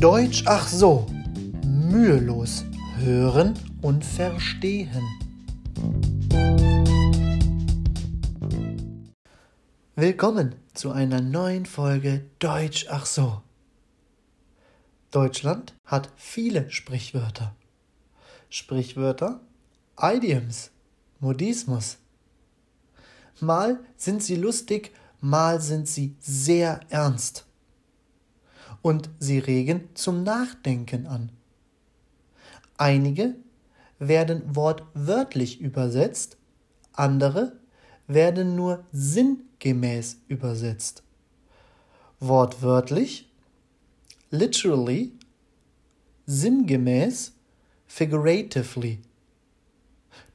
Deutsch ach so. Mühelos hören und verstehen. Willkommen zu einer neuen Folge Deutsch ach so. Deutschland hat viele Sprichwörter. Sprichwörter, Idioms, Modismus. Mal sind sie lustig, mal sind sie sehr ernst. Und sie regen zum Nachdenken an. Einige werden wortwörtlich übersetzt, andere werden nur sinngemäß übersetzt. Wortwörtlich, literally, sinngemäß, figuratively.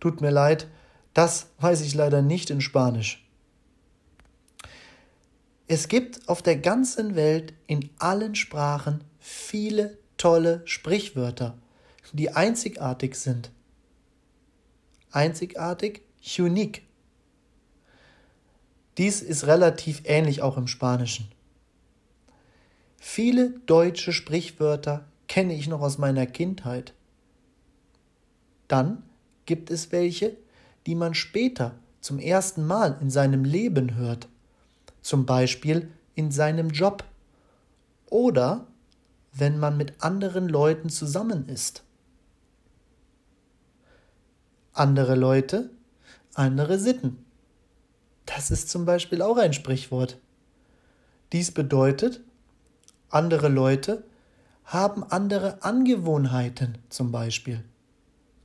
Tut mir leid, das weiß ich leider nicht in Spanisch. Es gibt auf der ganzen Welt in allen Sprachen viele tolle Sprichwörter, die einzigartig sind. Einzigartig, unique. Dies ist relativ ähnlich auch im Spanischen. Viele deutsche Sprichwörter kenne ich noch aus meiner Kindheit. Dann gibt es welche, die man später zum ersten Mal in seinem Leben hört, zum Beispiel in seinem Job oder wenn man mit anderen Leuten zusammen ist. Andere Leute, andere Sitten. Das ist zum Beispiel auch ein Sprichwort. Dies bedeutet, andere Leute haben andere Angewohnheiten zum Beispiel.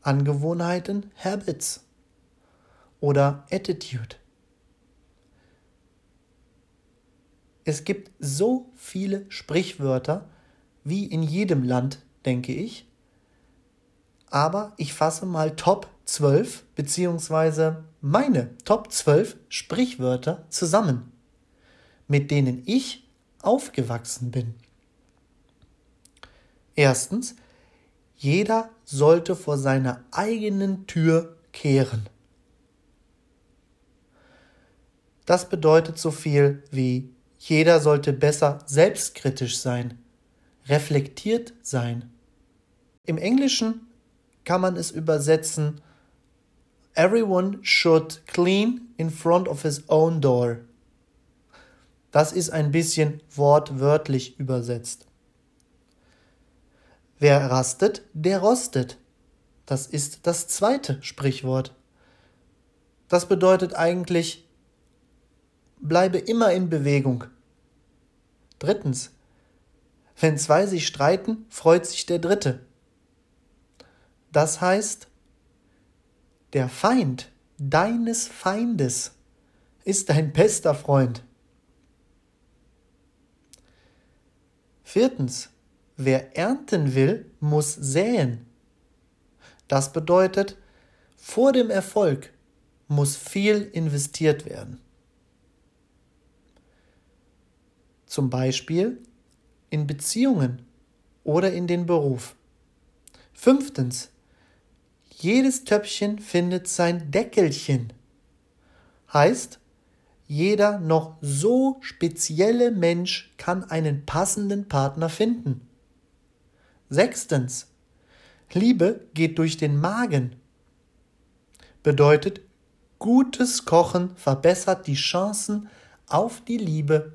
Angewohnheiten, Habits oder Attitude. Es gibt so viele Sprichwörter wie in jedem Land, denke ich. Aber ich fasse mal Top 12 beziehungsweise meine Top 12 Sprichwörter zusammen, mit denen ich aufgewachsen bin. Erstens, jeder sollte vor seiner eigenen Tür kehren. Das bedeutet so viel wie jeder sollte besser selbstkritisch sein, reflektiert sein. Im Englischen kann man es übersetzen Everyone should clean in front of his own door. Das ist ein bisschen wortwörtlich übersetzt. Wer rastet, der rostet. Das ist das zweite Sprichwort. Das bedeutet eigentlich, bleibe immer in Bewegung. Drittens, wenn zwei sich streiten, freut sich der Dritte. Das heißt, der Feind deines Feindes ist dein bester Freund. Viertens, wer ernten will, muss säen. Das bedeutet, vor dem Erfolg muss viel investiert werden. Zum Beispiel in Beziehungen oder in den Beruf. Fünftens, jedes Töpfchen findet sein Deckelchen. Heißt, jeder noch so spezielle Mensch kann einen passenden Partner finden. Sechstens, Liebe geht durch den Magen. Bedeutet, gutes Kochen verbessert die Chancen auf die Liebe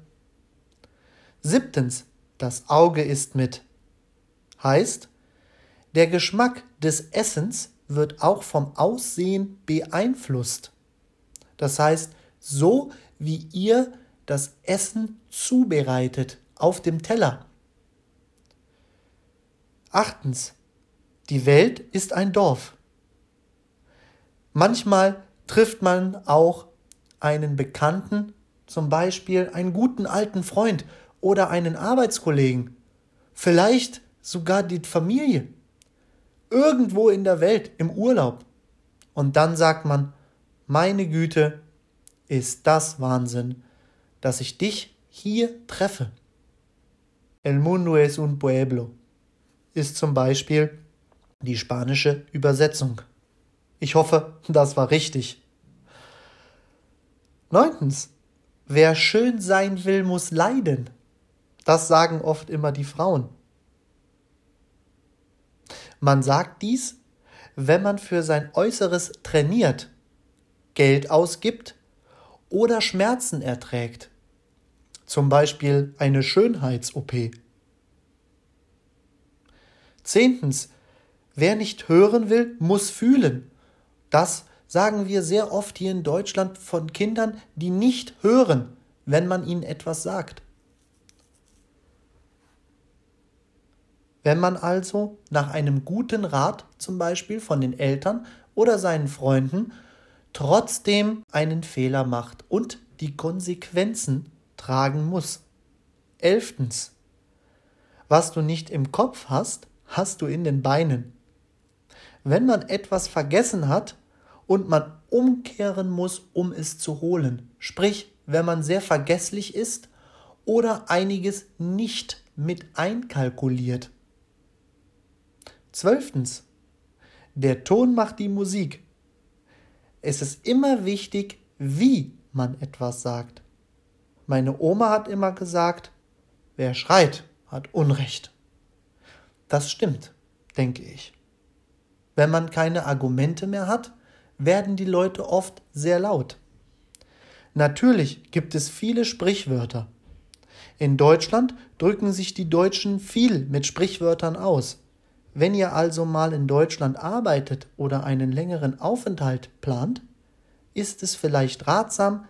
Siebtens, das Auge ist mit. Heißt, der Geschmack des Essens wird auch vom Aussehen beeinflusst. Das heißt, so wie ihr das Essen zubereitet auf dem Teller. Achtens, die Welt ist ein Dorf. Manchmal trifft man auch einen Bekannten, zum Beispiel einen guten alten Freund oder einen Arbeitskollegen, vielleicht sogar die Familie, irgendwo in der Welt im Urlaub. Und dann sagt man, meine Güte, ist das Wahnsinn, dass ich dich hier treffe. El mundo es un pueblo ist zum Beispiel die spanische Übersetzung. Ich hoffe, das war richtig. Neuntens, wer schön sein will, muss leiden. Das sagen oft immer die Frauen. Man sagt dies, wenn man für sein Äußeres trainiert, Geld ausgibt oder Schmerzen erträgt, zum Beispiel eine Schönheits-OP. Zehntens, wer nicht hören will, muss fühlen. Das sagen wir sehr oft hier in Deutschland von Kindern, die nicht hören, wenn man ihnen etwas sagt. Wenn man also nach einem guten Rat zum Beispiel von den Eltern oder seinen Freunden trotzdem einen Fehler macht und die Konsequenzen tragen muss. Elftens. Was du nicht im Kopf hast, hast du in den Beinen. Wenn man etwas vergessen hat und man umkehren muss, um es zu holen, sprich, wenn man sehr vergesslich ist oder einiges nicht mit einkalkuliert, Zwölftens. Der Ton macht die Musik. Es ist immer wichtig, wie man etwas sagt. Meine Oma hat immer gesagt, wer schreit, hat Unrecht. Das stimmt, denke ich. Wenn man keine Argumente mehr hat, werden die Leute oft sehr laut. Natürlich gibt es viele Sprichwörter. In Deutschland drücken sich die Deutschen viel mit Sprichwörtern aus. Wenn ihr also mal in Deutschland arbeitet oder einen längeren Aufenthalt plant, ist es vielleicht ratsam,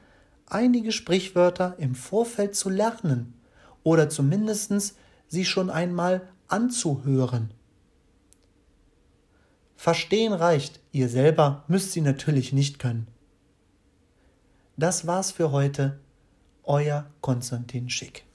einige Sprichwörter im Vorfeld zu lernen oder zumindest sie schon einmal anzuhören. Verstehen reicht, ihr selber müsst sie natürlich nicht können. Das war's für heute, euer Konstantin Schick.